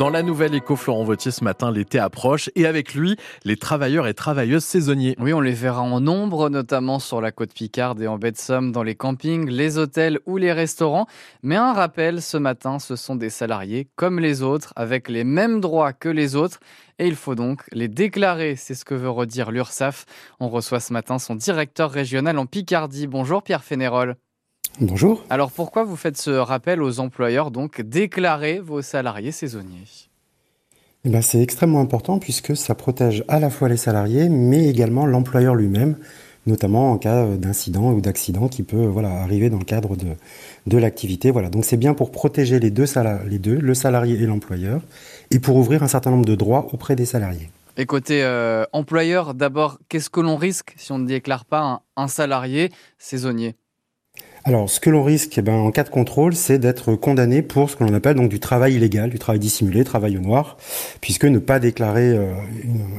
Dans la nouvelle éco, Florent Vautier, ce matin, l'été approche et avec lui, les travailleurs et travailleuses saisonniers. Oui, on les verra en nombre, notamment sur la côte Picarde et en baie de Somme, dans les campings, les hôtels ou les restaurants. Mais un rappel, ce matin, ce sont des salariés comme les autres, avec les mêmes droits que les autres. Et il faut donc les déclarer, c'est ce que veut redire l'URSSAF. On reçoit ce matin son directeur régional en Picardie. Bonjour Pierre Fénérol. Bonjour. Alors pourquoi vous faites ce rappel aux employeurs, donc déclarer vos salariés saisonniers? Eh ben, C'est extrêmement important puisque ça protège à la fois les salariés, mais également l'employeur lui-même, notamment en cas d'incident ou d'accident qui peut voilà, arriver dans le cadre de, de l'activité. Voilà. Donc c'est bien pour protéger les deux, les deux, le salarié et l'employeur, et pour ouvrir un certain nombre de droits auprès des salariés. Et côté euh, employeur, d'abord, qu'est-ce que l'on risque si on ne déclare pas un salarié saisonnier? Alors, ce que l'on risque eh ben, en cas de contrôle, c'est d'être condamné pour ce que l'on appelle donc du travail illégal, du travail dissimulé, travail au noir, puisque ne pas déclarer euh,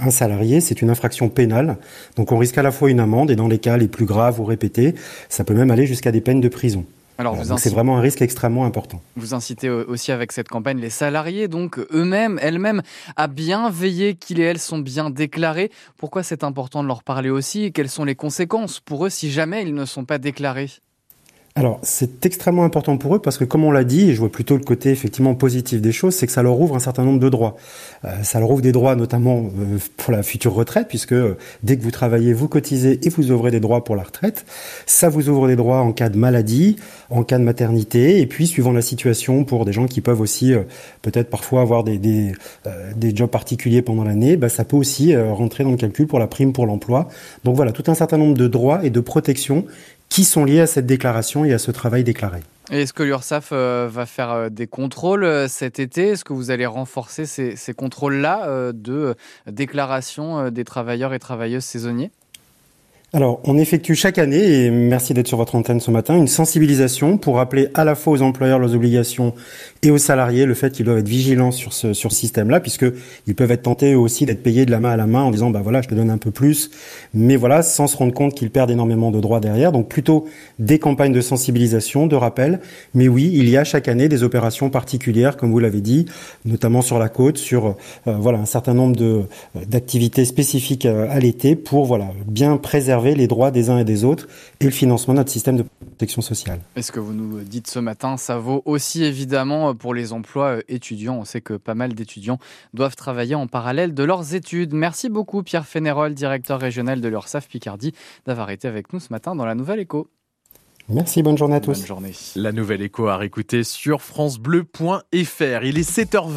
un salarié, c'est une infraction pénale. Donc, on risque à la fois une amende et dans les cas les plus graves ou répétés, ça peut même aller jusqu'à des peines de prison. Alors, c'est vraiment un risque extrêmement important. Vous incitez aussi avec cette campagne les salariés, donc eux-mêmes, elles-mêmes, à bien veiller qu'ils et elles sont bien déclarés. Pourquoi c'est important de leur parler aussi? Et quelles sont les conséquences pour eux si jamais ils ne sont pas déclarés? Alors, c'est extrêmement important pour eux parce que, comme on l'a dit, et je vois plutôt le côté effectivement positif des choses, c'est que ça leur ouvre un certain nombre de droits. Euh, ça leur ouvre des droits notamment euh, pour la future retraite, puisque euh, dès que vous travaillez, vous cotisez et vous ouvrez des droits pour la retraite. Ça vous ouvre des droits en cas de maladie, en cas de maternité, et puis suivant la situation, pour des gens qui peuvent aussi peut-être parfois avoir des, des, des jobs particuliers pendant l'année, bah, ça peut aussi rentrer dans le calcul pour la prime pour l'emploi. Donc voilà, tout un certain nombre de droits et de protections qui sont liés à cette déclaration et à ce travail déclaré. Est-ce que l'URSSAF euh, va faire euh, des contrôles euh, cet été? Est-ce que vous allez renforcer ces contrôles-là de déclaration des travailleurs et travailleuses saisonniers? Alors, on effectue chaque année, et merci d'être sur votre antenne ce matin, une sensibilisation pour rappeler à la fois aux employeurs leurs obligations et aux salariés le fait qu'ils doivent être vigilants sur ce, sur ce système-là, puisque ils peuvent être tentés aussi d'être payés de la main à la main en disant, bah voilà, je te donne un peu plus, mais voilà, sans se rendre compte qu'ils perdent énormément de droits derrière. Donc, plutôt des campagnes de sensibilisation, de rappel. Mais oui, il y a chaque année des opérations particulières, comme vous l'avez dit, notamment sur la côte, sur, euh, voilà, un certain nombre de, d'activités spécifiques à, à l'été pour, voilà, bien préserver les droits des uns et des autres et le financement de notre système de protection sociale. est ce que vous nous dites ce matin, ça vaut aussi évidemment pour les emplois euh, étudiants. On sait que pas mal d'étudiants doivent travailler en parallèle de leurs études. Merci beaucoup Pierre Fénérol, directeur régional de l'URSAF Picardie, d'avoir été avec nous ce matin dans la Nouvelle Écho. Merci, bonne journée à tous. Bonne journée. La Nouvelle Écho à réécouter sur francebleu.fr. Il est 7h20.